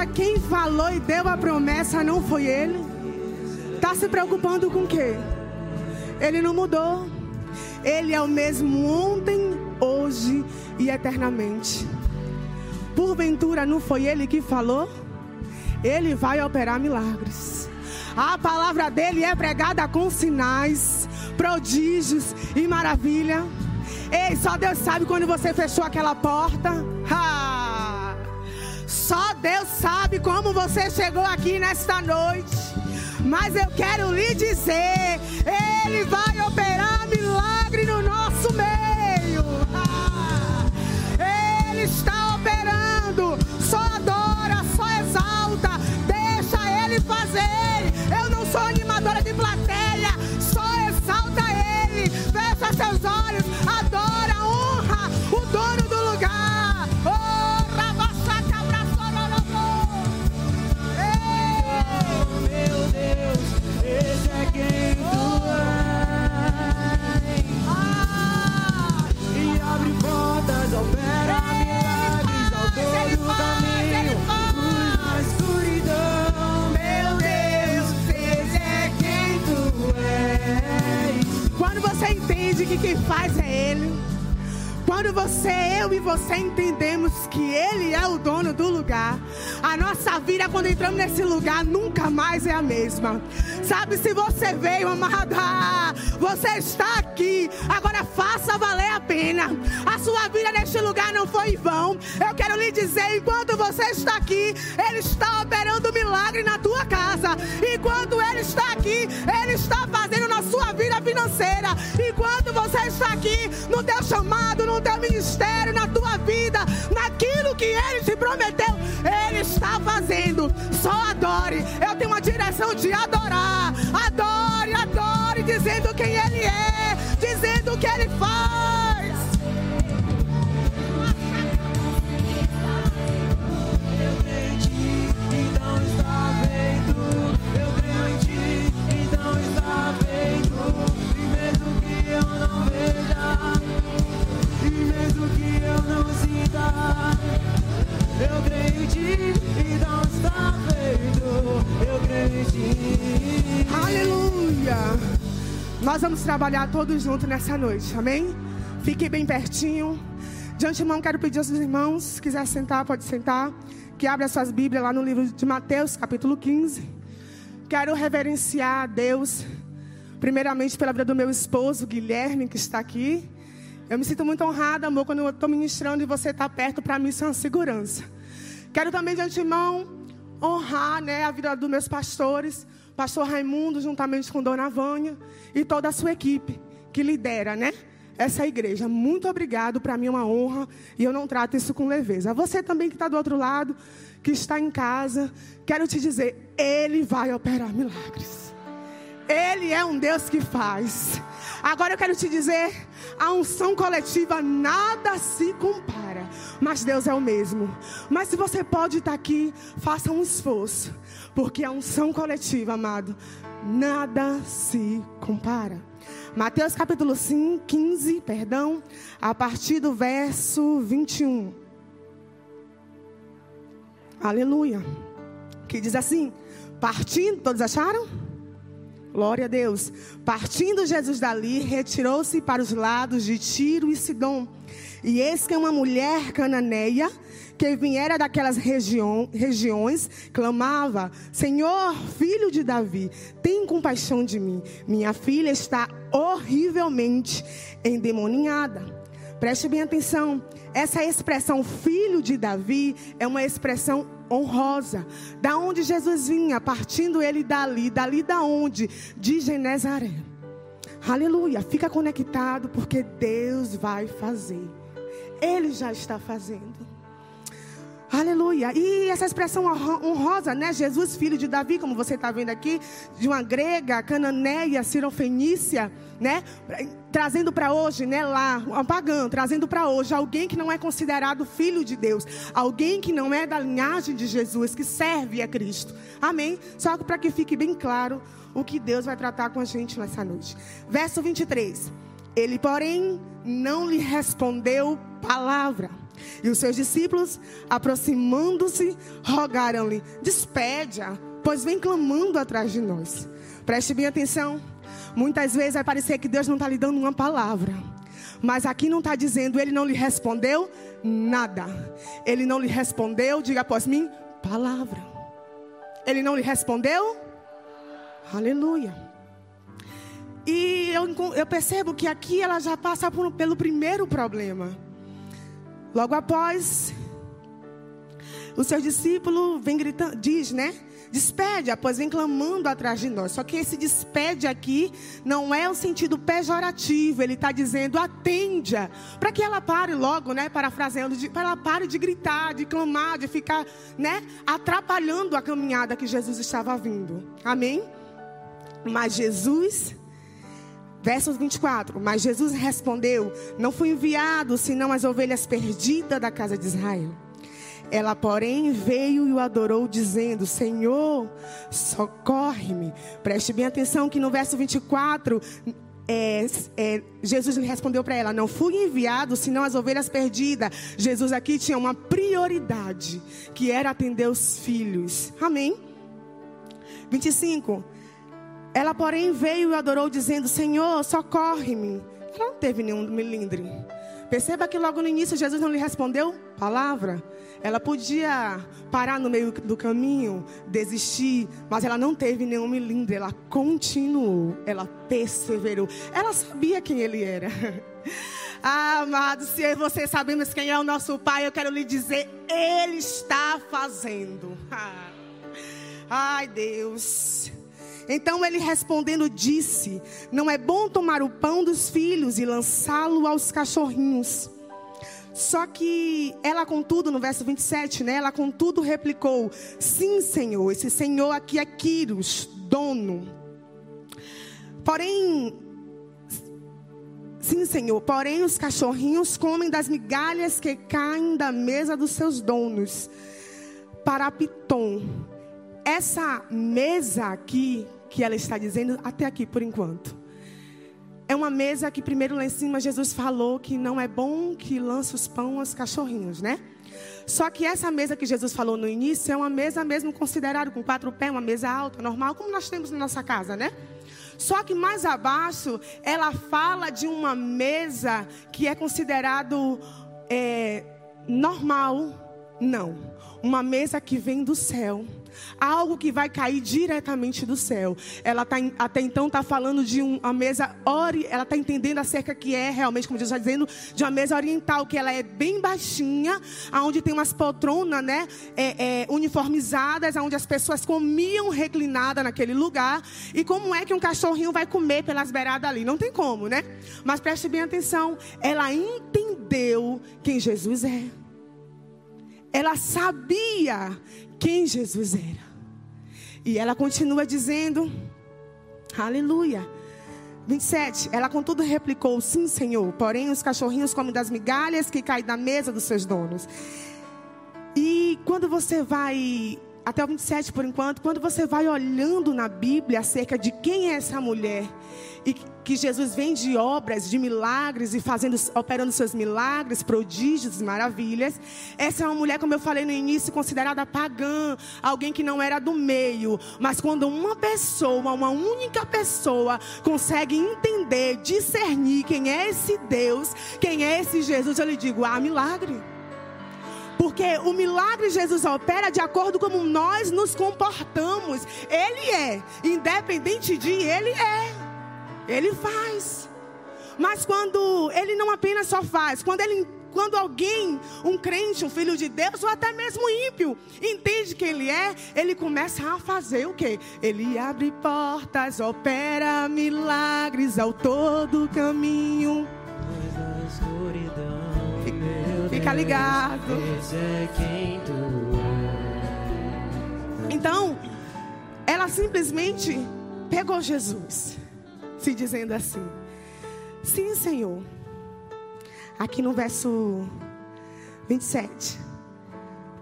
Porventura, quem falou e deu a promessa não foi ele? Está se preocupando com o quê? Ele não mudou. Ele é o mesmo ontem, hoje e eternamente. Porventura, não foi ele que falou? Ele vai operar milagres. A palavra dele é pregada com sinais, prodígios e maravilha. Ei, só Deus sabe quando você fechou aquela porta. Ha! Deus sabe como você chegou aqui nesta noite. Mas eu quero lhe dizer: Ele vai operar milagre no nosso meio. Ah! Ele está operando. Só adora, só exalta. Deixa Ele fazer. Eu não sou animadora de plateia. Nossa vida, quando entramos nesse lugar, nunca mais é a mesma. Sabe, se você veio, amada, você está aqui, agora faça valer a pena. A sua vida neste lugar não foi em vão. Eu quero lhe dizer, enquanto você está aqui, Ele está operando milagre na tua casa. Enquanto Ele está aqui, Ele está fazendo na sua vida financeira. Enquanto você está aqui, no teu chamado, direção de adorar. Adore, adore, dizendo quem Ele é, dizendo o que Ele faz. Eu creio em ti, então está feito. Eu creio em ti, então está feito. E mesmo que eu não veja, e mesmo que eu não sinta, eu creio em ti, Aleluia! Nós vamos trabalhar todos juntos nessa noite, amém? Fique bem pertinho. De antemão, quero pedir aos irmãos, se quiser sentar, pode sentar. Que abra suas Bíblias lá no livro de Mateus, capítulo 15. Quero reverenciar a Deus, primeiramente pela vida do meu esposo, Guilherme, que está aqui. Eu me sinto muito honrada, amor, quando eu estou ministrando e você está perto, para mim isso é uma segurança. Quero também, de antemão, honrar né, a vida dos meus pastores, pastor Raimundo, juntamente com Dona Vânia e toda a sua equipe que lidera, né? Essa igreja. Muito obrigado, para mim é uma honra e eu não trato isso com leveza. Você também que está do outro lado, que está em casa, quero te dizer, Ele vai operar milagres. Ele é um Deus que faz. Agora eu quero te dizer, a unção coletiva nada se compara, mas Deus é o mesmo. Mas se você pode estar aqui, faça um esforço, porque a unção coletiva, amado, nada se compara. Mateus capítulo 5, 15, perdão, a partir do verso 21. Aleluia. Que diz assim: partindo, todos acharam? Glória a Deus. Partindo Jesus dali, retirou-se para os lados de Tiro e Sidom. E eis que uma mulher cananeia, que viera daquelas região, regiões, clamava: Senhor, filho de Davi, tem compaixão de mim. Minha filha está horrivelmente endemoninhada. Preste bem atenção. Essa expressão filho de Davi é uma expressão honrosa. Da onde Jesus vinha, partindo ele dali, dali da onde? De Genezaré. Aleluia. Fica conectado porque Deus vai fazer. Ele já está fazendo. Aleluia. E essa expressão honrosa, né? Jesus, filho de Davi, como você está vendo aqui, de uma grega, cananeia, cirofenícia, né? Trazendo para hoje, né? Lá, um pagão, trazendo para hoje alguém que não é considerado filho de Deus, alguém que não é da linhagem de Jesus, que serve a Cristo. Amém? Só para que fique bem claro o que Deus vai tratar com a gente nessa noite. Verso 23. Ele, porém, não lhe respondeu palavra. E os seus discípulos, aproximando-se, rogaram-lhe: Despede-a, pois vem clamando atrás de nós. Preste bem atenção. Muitas vezes vai parecer que Deus não está lhe dando uma palavra. Mas aqui não está dizendo, ele não lhe respondeu nada. Ele não lhe respondeu, diga após mim, palavra. Ele não lhe respondeu? Aleluia. E eu, eu percebo que aqui ela já passa por, pelo primeiro problema. Logo após, o seu discípulo vem gritando, diz, né? Despede, pois vem clamando atrás de nós. Só que esse despede aqui não é o sentido pejorativo. Ele está dizendo atende-a. Para que ela pare logo, né? Parafraseando, para ela pare de gritar, de clamar, de ficar, né? Atrapalhando a caminhada que Jesus estava vindo. Amém? Mas Jesus Versos 24. Mas Jesus respondeu: Não fui enviado senão as ovelhas perdidas da casa de Israel. Ela, porém, veio e o adorou, dizendo: Senhor, socorre-me. Preste bem atenção que no verso 24, é, é, Jesus respondeu para ela: Não fui enviado senão as ovelhas perdidas. Jesus aqui tinha uma prioridade, que era atender os filhos. Amém? 25. Ela, porém, veio e adorou, dizendo: Senhor, socorre-me. Ela não teve nenhum milindre. Perceba que logo no início Jesus não lhe respondeu palavra. Ela podia parar no meio do caminho, desistir, mas ela não teve nenhum milindre. Ela continuou, ela perseverou. Ela sabia quem ele era. Ah, amado, se você sabemos quem é o nosso Pai, eu quero lhe dizer, Ele está fazendo. Ai, Deus. Então ele respondendo disse: Não é bom tomar o pão dos filhos e lançá-lo aos cachorrinhos. Só que ela, contudo, no verso 27, né? Ela, contudo, replicou: Sim, Senhor. Esse Senhor aqui é Quiros, dono. Porém, sim, Senhor. Porém, os cachorrinhos comem das migalhas que caem da mesa dos seus donos. Para Piton. Essa mesa aqui que ela está dizendo até aqui por enquanto. É uma mesa que primeiro lá em cima Jesus falou que não é bom que lance os pão aos cachorrinhos, né? Só que essa mesa que Jesus falou no início é uma mesa mesmo considerada com quatro pés, uma mesa alta, normal, como nós temos na nossa casa, né? Só que mais abaixo ela fala de uma mesa que é considerado é, normal, não, uma mesa que vem do céu algo que vai cair diretamente do céu. Ela tá, até então está falando de uma mesa ori, ela está entendendo acerca que é realmente, como Jesus está dizendo, de uma mesa oriental, que ela é bem baixinha, aonde tem umas poltronas, né, é, é, uniformizadas, aonde as pessoas comiam reclinada naquele lugar. E como é que um cachorrinho vai comer pelas beiradas ali? Não tem como, né? Mas preste bem atenção, ela entendeu quem Jesus é. Ela sabia quem Jesus era. E ela continua dizendo, aleluia. 27, ela contudo replicou: Sim, Senhor, porém os cachorrinhos comem das migalhas que caem da mesa dos seus donos. E quando você vai, até o 27 por enquanto, quando você vai olhando na Bíblia acerca de quem é essa mulher, e que Jesus vem de obras, de milagres e fazendo, operando seus milagres, prodígios, maravilhas. Essa é uma mulher, como eu falei no início, considerada pagã, alguém que não era do meio. Mas quando uma pessoa, uma única pessoa, consegue entender, discernir quem é esse Deus, quem é esse Jesus, eu lhe digo: ah, milagre. Porque o milagre Jesus opera de acordo com como nós nos comportamos. Ele é, independente de ele é. Ele faz. Mas quando ele não apenas só faz, quando ele quando alguém, um crente, um filho de Deus, ou até mesmo ímpio, entende quem ele é, ele começa a fazer o que? Ele abre portas, opera milagres ao todo caminho. Fica, fica ligado. Então, ela simplesmente pegou Jesus se dizendo assim: Sim, Senhor. Aqui no verso 27.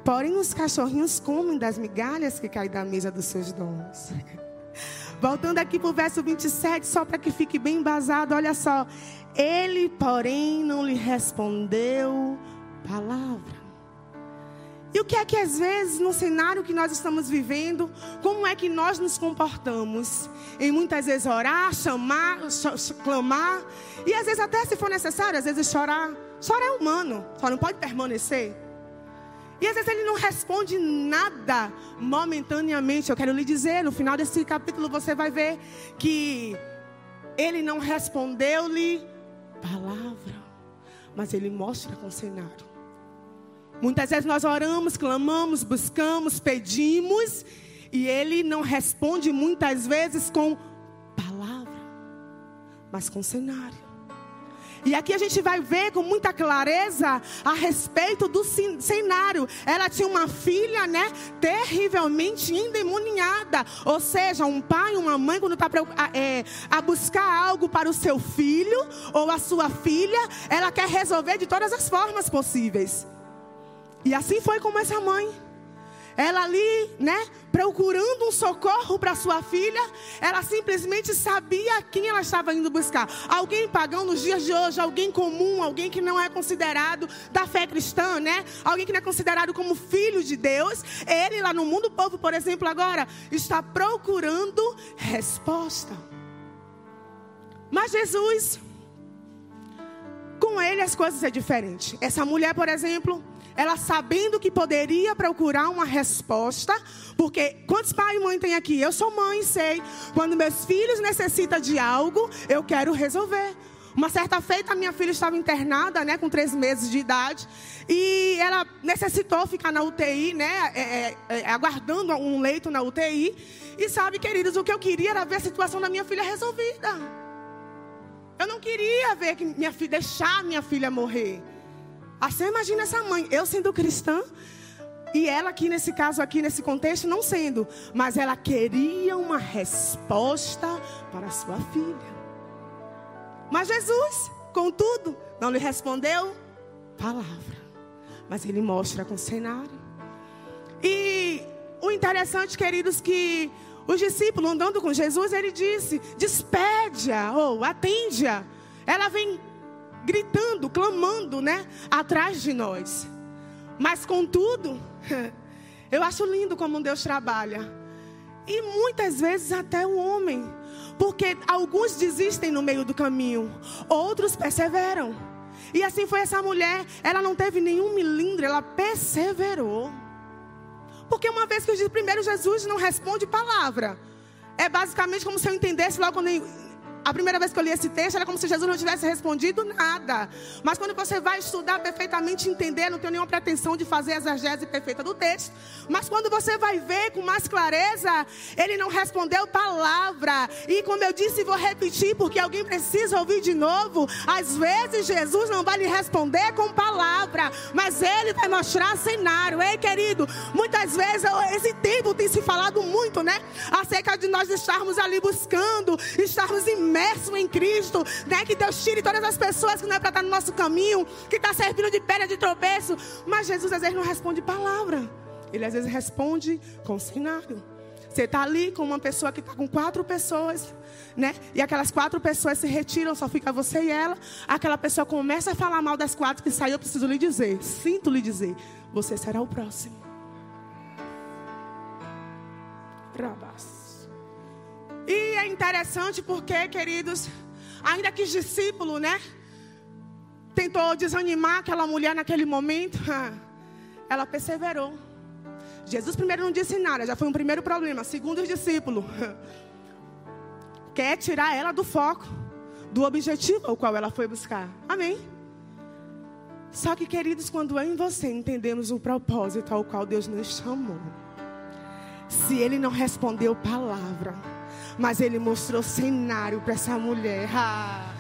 Porém, os cachorrinhos comem das migalhas que caem da mesa dos seus donos. Voltando aqui para o verso 27, só para que fique bem embasado, olha só. Ele, porém, não lhe respondeu palavra. E o que é que às vezes no cenário que nós estamos vivendo, como é que nós nos comportamos? Em muitas vezes orar, chamar, clamar, e às vezes até se for necessário, às vezes chorar. Chorar é humano, só não pode permanecer. E às vezes ele não responde nada momentaneamente. Eu quero lhe dizer, no final desse capítulo você vai ver que ele não respondeu-lhe palavra, mas ele mostra com cenário. Muitas vezes nós oramos, clamamos, buscamos, pedimos, e ele não responde muitas vezes com palavra, mas com cenário. E aqui a gente vai ver com muita clareza a respeito do cenário. Ela tinha uma filha, né, terrivelmente endemoniada. Ou seja, um pai, uma mãe, quando está é, a buscar algo para o seu filho ou a sua filha, ela quer resolver de todas as formas possíveis. E assim foi como essa mãe. Ela ali, né, procurando um socorro para sua filha, ela simplesmente sabia quem ela estava indo buscar. Alguém pagão nos dias de hoje, alguém comum, alguém que não é considerado da fé cristã, né? Alguém que não é considerado como filho de Deus. Ele lá no mundo povo, por exemplo, agora está procurando resposta. Mas Jesus, com ele as coisas é diferente. Essa mulher, por exemplo, ela sabendo que poderia procurar uma resposta, porque quantos pai e mãe tem aqui? Eu sou mãe, sei. Quando meus filhos necessitam de algo, eu quero resolver. Uma certa feita, minha filha estava internada, né, com três meses de idade, e ela necessitou ficar na UTI, né, é, é, é, aguardando um leito na UTI. E sabe, queridos, o que eu queria era ver a situação da minha filha resolvida. Eu não queria ver que minha filha deixar minha filha morrer. Assim, imagina essa mãe, eu sendo cristã, e ela aqui nesse caso, aqui nesse contexto, não sendo, mas ela queria uma resposta para sua filha. Mas Jesus, contudo, não lhe respondeu palavra, mas ele mostra com cenário. E o interessante, queridos, que os discípulos andando com Jesus, ele disse: despede-a ou atende-a. Ela vem gritando, clamando, né, atrás de nós. Mas contudo, eu acho lindo como Deus trabalha. E muitas vezes até o homem, porque alguns desistem no meio do caminho, outros perseveram. E assim foi essa mulher, ela não teve nenhum milindre, ela perseverou. Porque uma vez que eu disse, primeiro Jesus não responde palavra. É basicamente como se eu entendesse logo a primeira vez que eu li esse texto era como se Jesus não tivesse respondido nada. Mas quando você vai estudar perfeitamente, entender, não tenho nenhuma pretensão de fazer a exegese perfeita do texto. Mas quando você vai ver com mais clareza, ele não respondeu palavra. E como eu disse, vou repetir, porque alguém precisa ouvir de novo. Às vezes Jesus não vai lhe responder com palavra, mas ele vai mostrar cenário. Ei, querido, muitas vezes esse tempo tem se falado muito, né? Acerca de nós estarmos ali buscando, estarmos imersos imerso em Cristo, né? Que Deus tire todas as pessoas que não é para estar no nosso caminho, que está servindo de pedra de tropeço. Mas Jesus às vezes não responde palavra. Ele às vezes responde com cenário. Você está ali com uma pessoa que está com quatro pessoas, né? E aquelas quatro pessoas se retiram, só fica você e ela. Aquela pessoa começa a falar mal das quatro que saiu. Eu preciso lhe dizer, sinto lhe dizer, você será o próximo. Rabas. E é interessante porque, queridos, ainda que os discípulos, né, tentou desanimar aquela mulher naquele momento, ela perseverou. Jesus primeiro não disse nada, já foi um primeiro problema. Segundo, os discípulos quer tirar ela do foco, do objetivo ao qual ela foi buscar. Amém. Só que, queridos, quando eu e você entendemos o propósito ao qual Deus nos chamou, se Ele não respondeu palavra, mas ele mostrou cenário para essa mulher. Ah.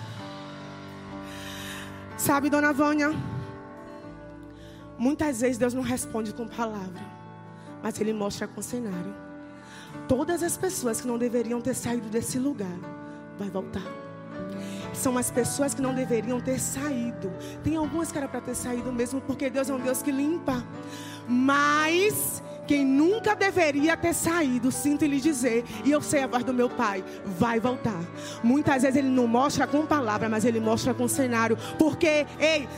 Sabe, dona Vânia? Muitas vezes Deus não responde com palavra, mas Ele mostra com cenário. Todas as pessoas que não deveriam ter saído desse lugar, vai voltar. São as pessoas que não deveriam ter saído. Tem algumas que era para ter saído mesmo, porque Deus é um Deus que limpa. Mas quem nunca deveria ter saído, sinto lhe dizer, e eu sei a voz do meu pai, vai voltar. Muitas vezes ele não mostra com palavra, mas ele mostra com cenário. Porque, ei,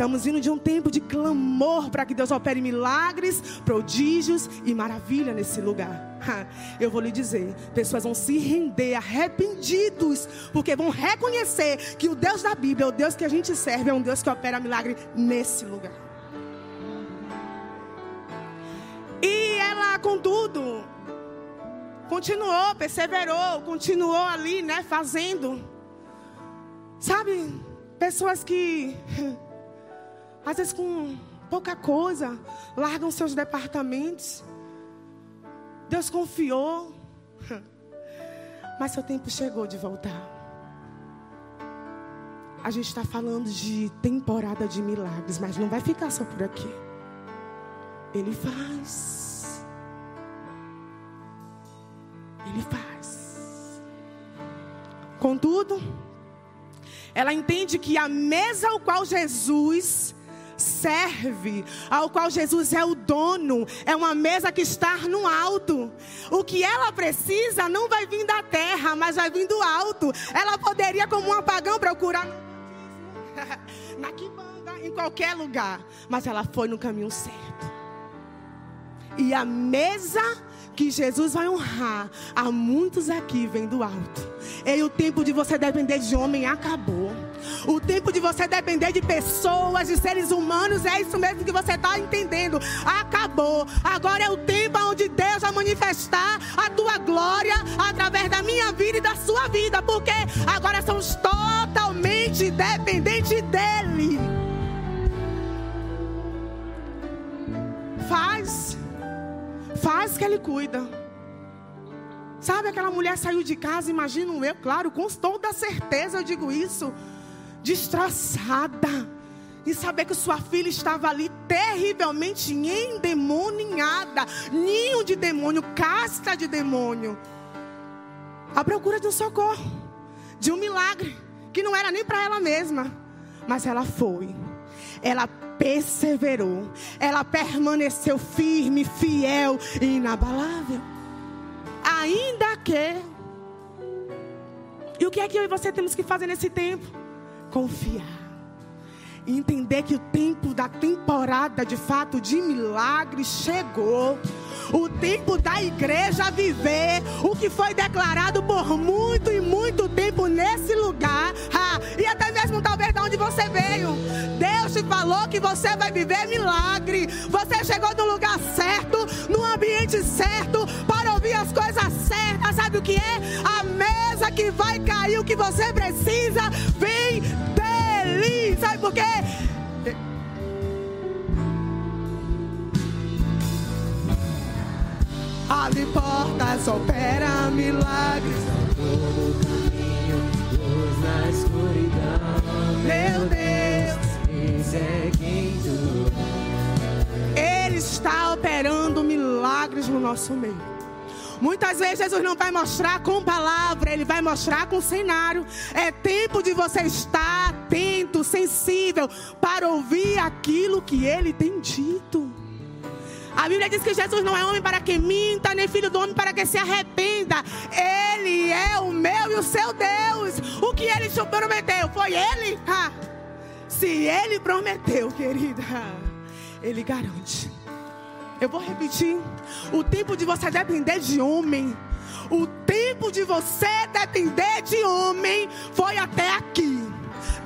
Estamos indo de um tempo de clamor para que Deus opere milagres, prodígios e maravilha nesse lugar. Eu vou lhe dizer, pessoas vão se render arrependidos, porque vão reconhecer que o Deus da Bíblia, o Deus que a gente serve, é um Deus que opera milagre nesse lugar. E ela, contudo, continuou, perseverou, continuou ali, né, fazendo. Sabe, pessoas que às vezes com pouca coisa largam seus departamentos. Deus confiou. Mas seu tempo chegou de voltar. A gente está falando de temporada de milagres, mas não vai ficar só por aqui. Ele faz. Ele faz. Contudo, ela entende que a mesa ao qual Jesus serve, ao qual Jesus é o dono, é uma mesa que está no alto. O que ela precisa não vai vir da terra, mas vai vir do alto. Ela poderia, como um apagão, procurar na quibanda, em qualquer lugar, mas ela foi no caminho certo. E a mesa que Jesus vai honrar, há muitos aqui vem do alto. E o tempo de você depender de homem acabou. O tempo de você depender de pessoas, de seres humanos, é isso mesmo que você está entendendo. Acabou. Agora é o tempo onde Deus vai manifestar a tua glória através da minha vida e da sua vida. Porque agora somos totalmente dependentes dEle. Faz Faz que ele cuida. Sabe aquela mulher saiu de casa, imagino eu, claro, com toda certeza eu digo isso, destroçada. E saber que sua filha estava ali terrivelmente endemoninhada, ninho de demônio, casta de demônio. À procura de um socorro, de um milagre, que não era nem para ela mesma, mas ela foi. Ela perseverou, ela permaneceu firme, fiel e inabalável. Ainda que. E o que é que eu e você temos que fazer nesse tempo? Confiar. Entender que o tempo da temporada de fato de milagres chegou o tempo da igreja viver o que foi declarado por muito e muito tempo nesse lugar, você veio. Deus te falou que você vai viver milagre. Você chegou no lugar certo, no ambiente certo, para ouvir as coisas certas. Sabe o que é? A mesa que vai cair, o que você precisa, vem dele. Sabe por quê? abre portas, opera milagres. todo caminho, luz na escuridão. Meu Deus, Ele está operando milagres no nosso meio. Muitas vezes Jesus não vai mostrar com palavra, Ele vai mostrar com cenário. É tempo de você estar atento, sensível, para ouvir aquilo que Ele tem dito. A Bíblia diz que Jesus não é homem para que minta, nem filho do homem para que se arrependa. Ele é o meu e o seu Deus. O que ele te prometeu foi ele. Se ele prometeu, querida, ele garante. Eu vou repetir. O tempo de você depender de homem. O tempo de você depender de homem foi até aqui.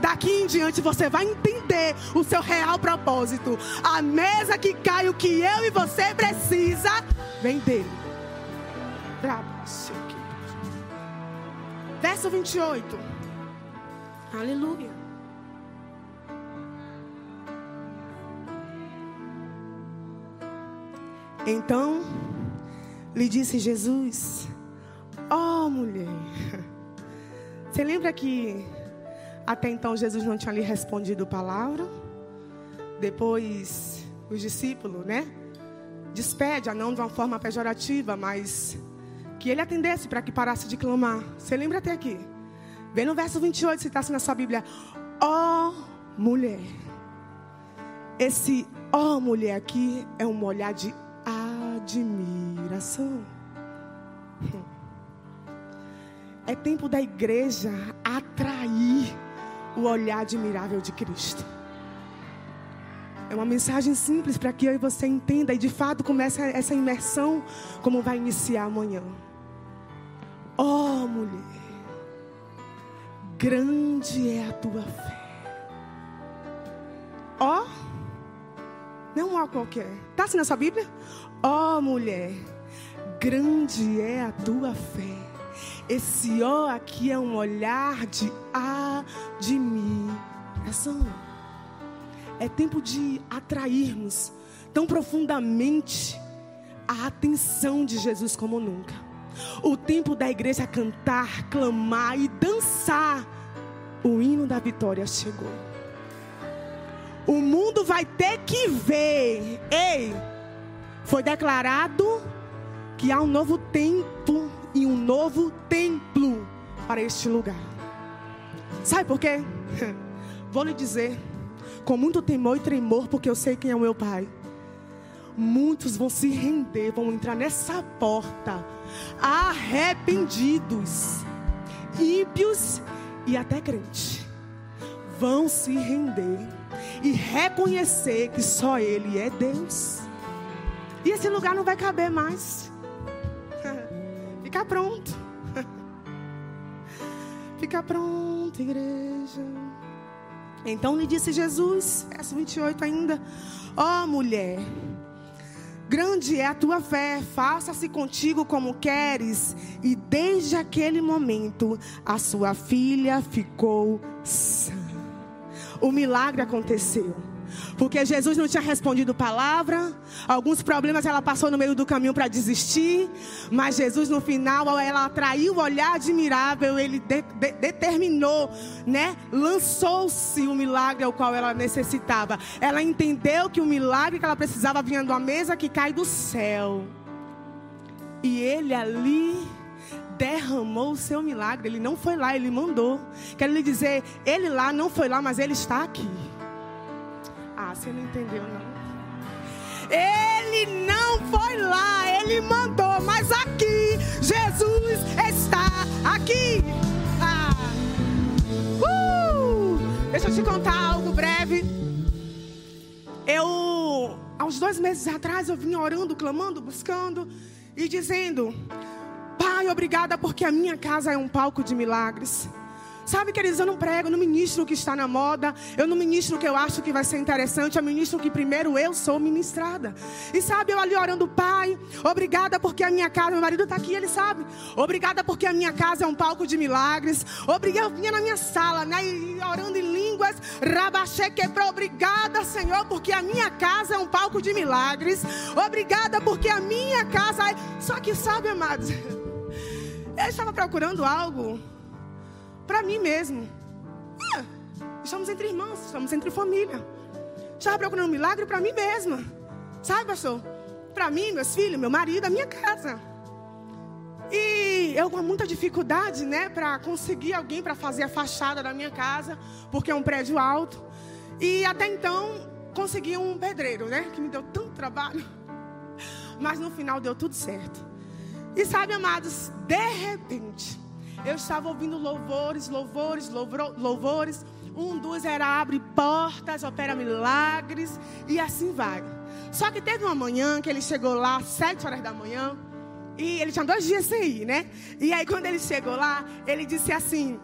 Daqui em diante você vai entender o seu real propósito. A mesa que cai, o que eu e você precisa, vem dele. Verso 28. Aleluia. Então lhe disse Jesus: Ó oh, mulher, você lembra que até então Jesus não tinha lhe respondido palavra? Depois os discípulos, né? Despede, não de uma forma pejorativa, mas que ele atendesse para que parasse de clamar. Você lembra até aqui? Vem no verso 28, se está assim na sua Bíblia. Ó oh, mulher. Esse ó oh, mulher aqui é um olhar de admiração. É tempo da igreja atrair o olhar admirável de Cristo. É uma mensagem simples para que eu e você entenda e de fato comece essa imersão como vai iniciar amanhã. Oh, mulher, grande é a tua fé. Ó, oh, não ó qualquer. Está assim na sua Bíblia? Ó oh, mulher, grande é a tua fé. Esse ó aqui é um olhar de admiração. É tempo de atrairmos tão profundamente a atenção de Jesus como nunca. O tempo da igreja cantar, clamar e dançar. O hino da vitória chegou. O mundo vai ter que ver. Ei, foi declarado que há um novo tempo e um novo templo para este lugar. Sabe por quê? Vou lhe dizer, com muito temor e tremor, porque eu sei quem é o meu Pai. Muitos vão se render, vão entrar nessa porta, arrependidos, ímpios e até crentes. Vão se render e reconhecer que só Ele é Deus. E esse lugar não vai caber mais. Fica pronto. Fica pronto, igreja. Então lhe disse Jesus, verso 28 ainda: Ó oh, mulher, grande é a tua fé, faça-se contigo como queres. E desde aquele momento, a sua filha ficou sã. O milagre aconteceu. Porque Jesus não tinha respondido palavra, alguns problemas ela passou no meio do caminho para desistir, mas Jesus no final ela atraiu o olhar admirável, ele de, de, determinou, né? Lançou-se o milagre ao qual ela necessitava. Ela entendeu que o milagre que ela precisava vinha de uma mesa que cai do céu. E ele ali derramou o seu milagre. Ele não foi lá, ele mandou. Quero lhe dizer, ele lá não foi lá, mas ele está aqui. Ah, você não entendeu, não. Ele não foi lá, ele mandou, mas aqui, Jesus está aqui. Ah. Uh! Deixa eu te contar algo breve. Eu, uns dois meses atrás, eu vim orando, clamando, buscando e dizendo: Pai, obrigada porque a minha casa é um palco de milagres. Sabe, queridos, eu não prego, eu não ministro o que está na moda, eu não ministro o que eu acho que vai ser interessante, eu ministro o que primeiro eu sou ministrada. E sabe, eu ali orando, Pai, obrigada porque a minha casa, meu marido está aqui, ele sabe. Obrigada porque a minha casa é um palco de milagres. Obrigada, eu vinha na minha sala, né, e orando em línguas, rabaxê quebrou. Obrigada, Senhor, porque a minha casa é um palco de milagres. Obrigada porque a minha casa é. Só que, sabe, amados, eu estava procurando algo para mim mesmo. É, estamos entre irmãos, estamos entre família. Estava procurando um milagre para mim mesma. Sabe, pastor? Para mim, meus filhos, meu marido, a minha casa. E eu com muita dificuldade, né, para conseguir alguém para fazer a fachada da minha casa, porque é um prédio alto. E até então consegui um pedreiro, né, que me deu tanto trabalho. Mas no final deu tudo certo. E sabe, amados, de repente, eu estava ouvindo louvores, louvores, louvores. Um dos era abre portas, opera milagres e assim vai. Só que teve uma manhã que ele chegou lá, sete horas da manhã, e ele tinha dois dias sem ir, né? E aí quando ele chegou lá, ele disse assim: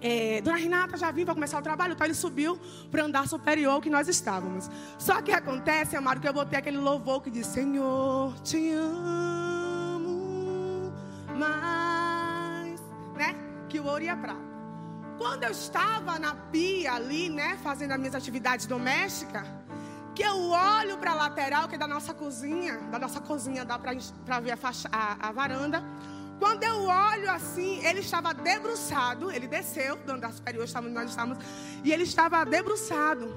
é, Dona Renata, já vim para começar o trabalho. Então ele subiu para andar superior que nós estávamos. Só que acontece, amado, que eu botei aquele louvor que diz: Senhor, te amo mais que o ouro e a prata. Quando eu estava na pia ali, né, fazendo as minhas atividades domésticas, que eu olho para a lateral, que é da nossa cozinha, da nossa cozinha dá para ver a, faixa, a, a, varanda. Quando eu olho assim, ele estava debruçado, ele desceu do andar superior, estávamos, nós estávamos, e ele estava debruçado.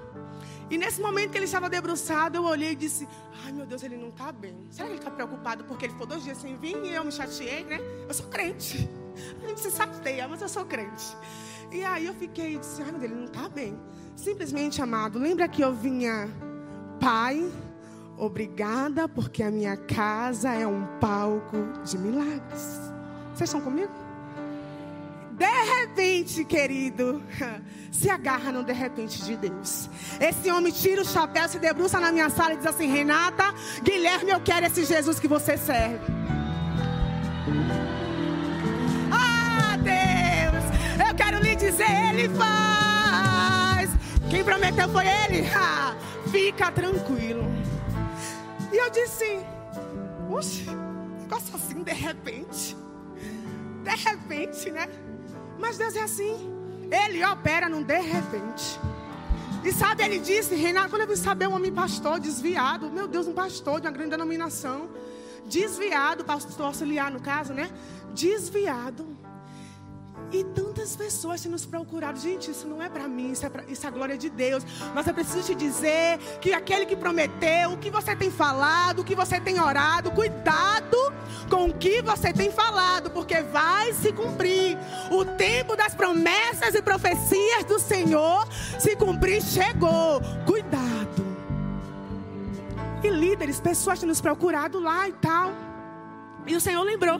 E nesse momento que ele estava debruçado, eu olhei e disse: Ai meu Deus, ele não está bem. Será que ele está preocupado porque ele ficou dois dias sem vir e eu me chateei, né? Eu sou crente. A gente se chateia, mas eu sou crente. E aí eu fiquei e disse: Ai meu Deus, ele não está bem. Simplesmente, amado, lembra que eu vinha, Pai, obrigada porque a minha casa é um palco de milagres. Vocês estão comigo? de repente, querido, se agarra no de repente de Deus. Esse homem tira o chapéu, se debruça na minha sala e diz assim: Renata, Guilherme, eu quero esse Jesus que você serve. Dizer, Ele faz. Quem prometeu foi Ele. Ah, fica tranquilo. E eu disse: Oxe, negócio assim de repente. De repente, né? Mas Deus é assim. Ele opera num de repente. E sabe, ele disse, Renato, quando eu vim saber um homem pastor desviado, meu Deus, um pastor de uma grande denominação, desviado, pastor auxiliar no caso, né? Desviado. E pessoas têm nos procurado. Gente, isso não é para mim, isso é, pra, isso é a glória de Deus. Mas eu preciso te dizer que aquele que prometeu, o que você tem falado, o que você tem orado, cuidado com o que você tem falado, porque vai se cumprir. O tempo das promessas e profecias do Senhor se cumprir chegou. Cuidado. E líderes, pessoas têm nos procurado lá e tal. E o Senhor lembrou.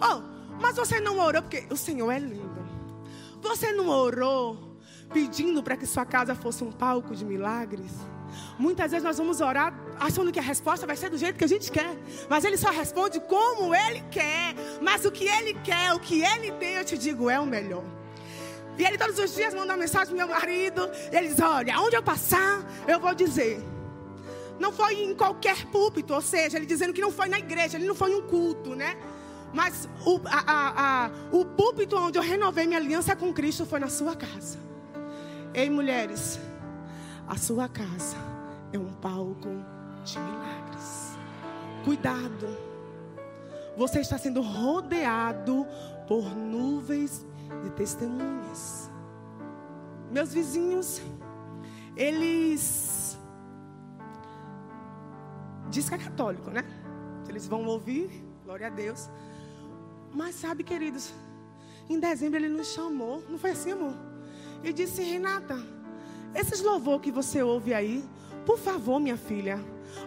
Oh, mas você não orou porque o Senhor é lindo. Você não orou pedindo para que sua casa fosse um palco de milagres? Muitas vezes nós vamos orar achando que a resposta vai ser do jeito que a gente quer, mas ele só responde como ele quer. Mas o que ele quer, o que ele tem, eu te digo, é o melhor. E ele todos os dias manda uma mensagem pro meu marido. Ele diz: Olha, onde eu passar, eu vou dizer. Não foi em qualquer púlpito, ou seja, ele dizendo que não foi na igreja, ele não foi em um culto, né? Mas o, a, a, a, o púlpito onde eu renovei minha aliança com Cristo foi na sua casa. Ei, mulheres, a sua casa é um palco de milagres. Cuidado. Você está sendo rodeado por nuvens de testemunhas. Meus vizinhos, eles. Diz que é católico, né? Eles vão ouvir, glória a Deus. Mas sabe, queridos, em dezembro ele nos chamou, não foi assim, amor? E disse: Renata, esses louvor que você ouve aí, por favor, minha filha,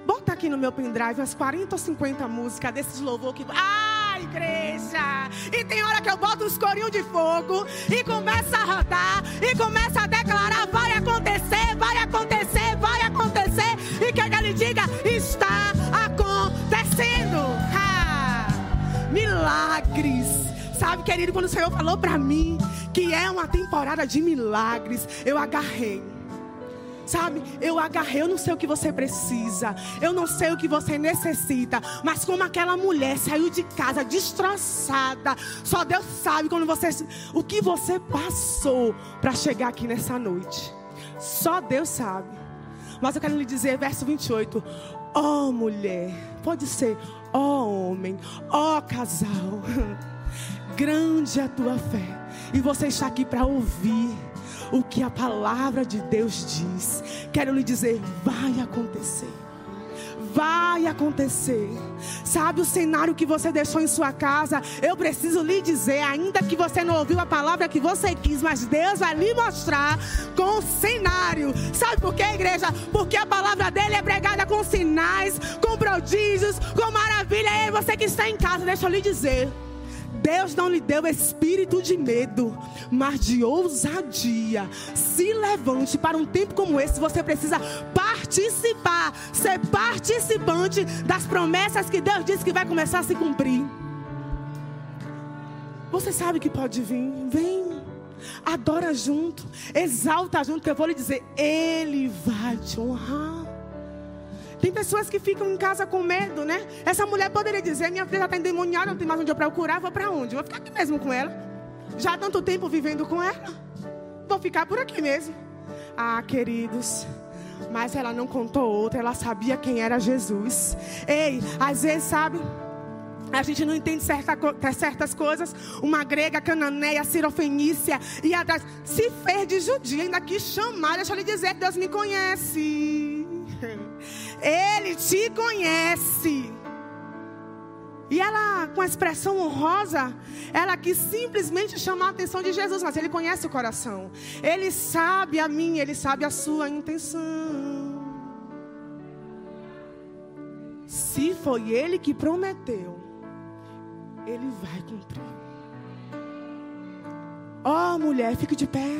bota aqui no meu pendrive umas 40 ou 50 músicas desses louvor que. Ah, igreja! E tem hora que eu boto os corinhos de fogo e começa a rodar e começa a declarar: vai acontecer, vai acontecer, vai acontecer. E que ele diga: está milagres. Sabe, querido, quando o Senhor falou para mim que é uma temporada de milagres, eu agarrei. Sabe, eu agarrei, eu não sei o que você precisa, eu não sei o que você necessita, mas como aquela mulher saiu de casa destroçada, só Deus sabe quando você, o que você passou para chegar aqui nessa noite. Só Deus sabe. Mas eu quero lhe dizer, verso 28, ó oh, mulher, pode ser, ó homem, ó casal, grande é a tua fé, e você está aqui para ouvir o que a palavra de Deus diz. Quero lhe dizer, vai acontecer vai acontecer. Sabe o cenário que você deixou em sua casa? Eu preciso lhe dizer, ainda que você não ouviu a palavra que você quis, mas Deus vai lhe mostrar com o cenário. Sabe por quê, igreja? Porque a palavra dele é pregada com sinais, com prodígios, com maravilha. Ei, você que está em casa, deixa eu lhe dizer. Deus não lhe deu espírito de medo, mas de ousadia. Se levante para um tempo como esse, você precisa participar, ser participante das promessas que Deus disse que vai começar a se cumprir. Você sabe que pode vir, vem. Adora junto, exalta junto, que eu vou lhe dizer, Ele vai te honrar. Tem pessoas que ficam em casa com medo, né? Essa mulher poderia dizer: minha filha está endemoniada, não tem mais onde eu procurar, vou para onde? Vou ficar aqui mesmo com ela. Já há tanto tempo vivendo com ela. Vou ficar por aqui mesmo. Ah, queridos. Mas ela não contou outra, ela sabia quem era Jesus. Ei, às vezes, sabe? A gente não entende certa, certas coisas. Uma grega, cananeia, sirofenícia e atrás se fez de judia, ainda quis chamar. Deixa eu lhe dizer que Deus me conhece. Ele te conhece. E ela, com a expressão honrosa, ela quis simplesmente chamar a atenção de Jesus, mas ele conhece o coração. Ele sabe a minha, ele sabe a sua intenção. Se foi ele que prometeu, ele vai cumprir. Ó oh, mulher, fique de pé.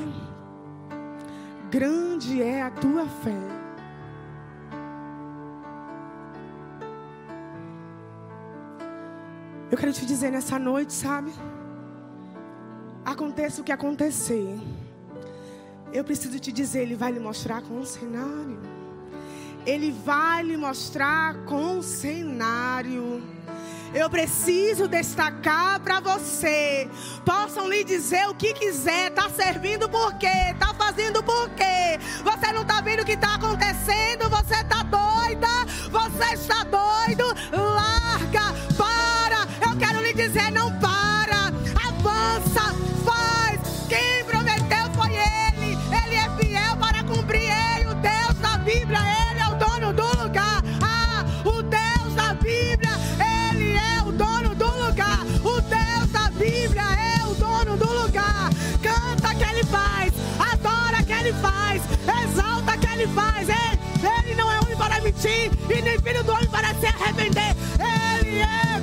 Grande é a tua fé. Eu quero te dizer nessa noite, sabe? Aconteça o que acontecer. Eu preciso te dizer, Ele vai lhe mostrar com um cenário. Ele vai lhe mostrar com um cenário. Eu preciso destacar para você. Possam lhe dizer o que quiser. Tá servindo por quê? Tá fazendo por quê? Você não tá vendo o que tá acontecendo? Você tá doida? Você está doido? faz. Exalta que ele faz. É. Ele não é homem para mentir e nem filho do homem para se arrepender. Ele é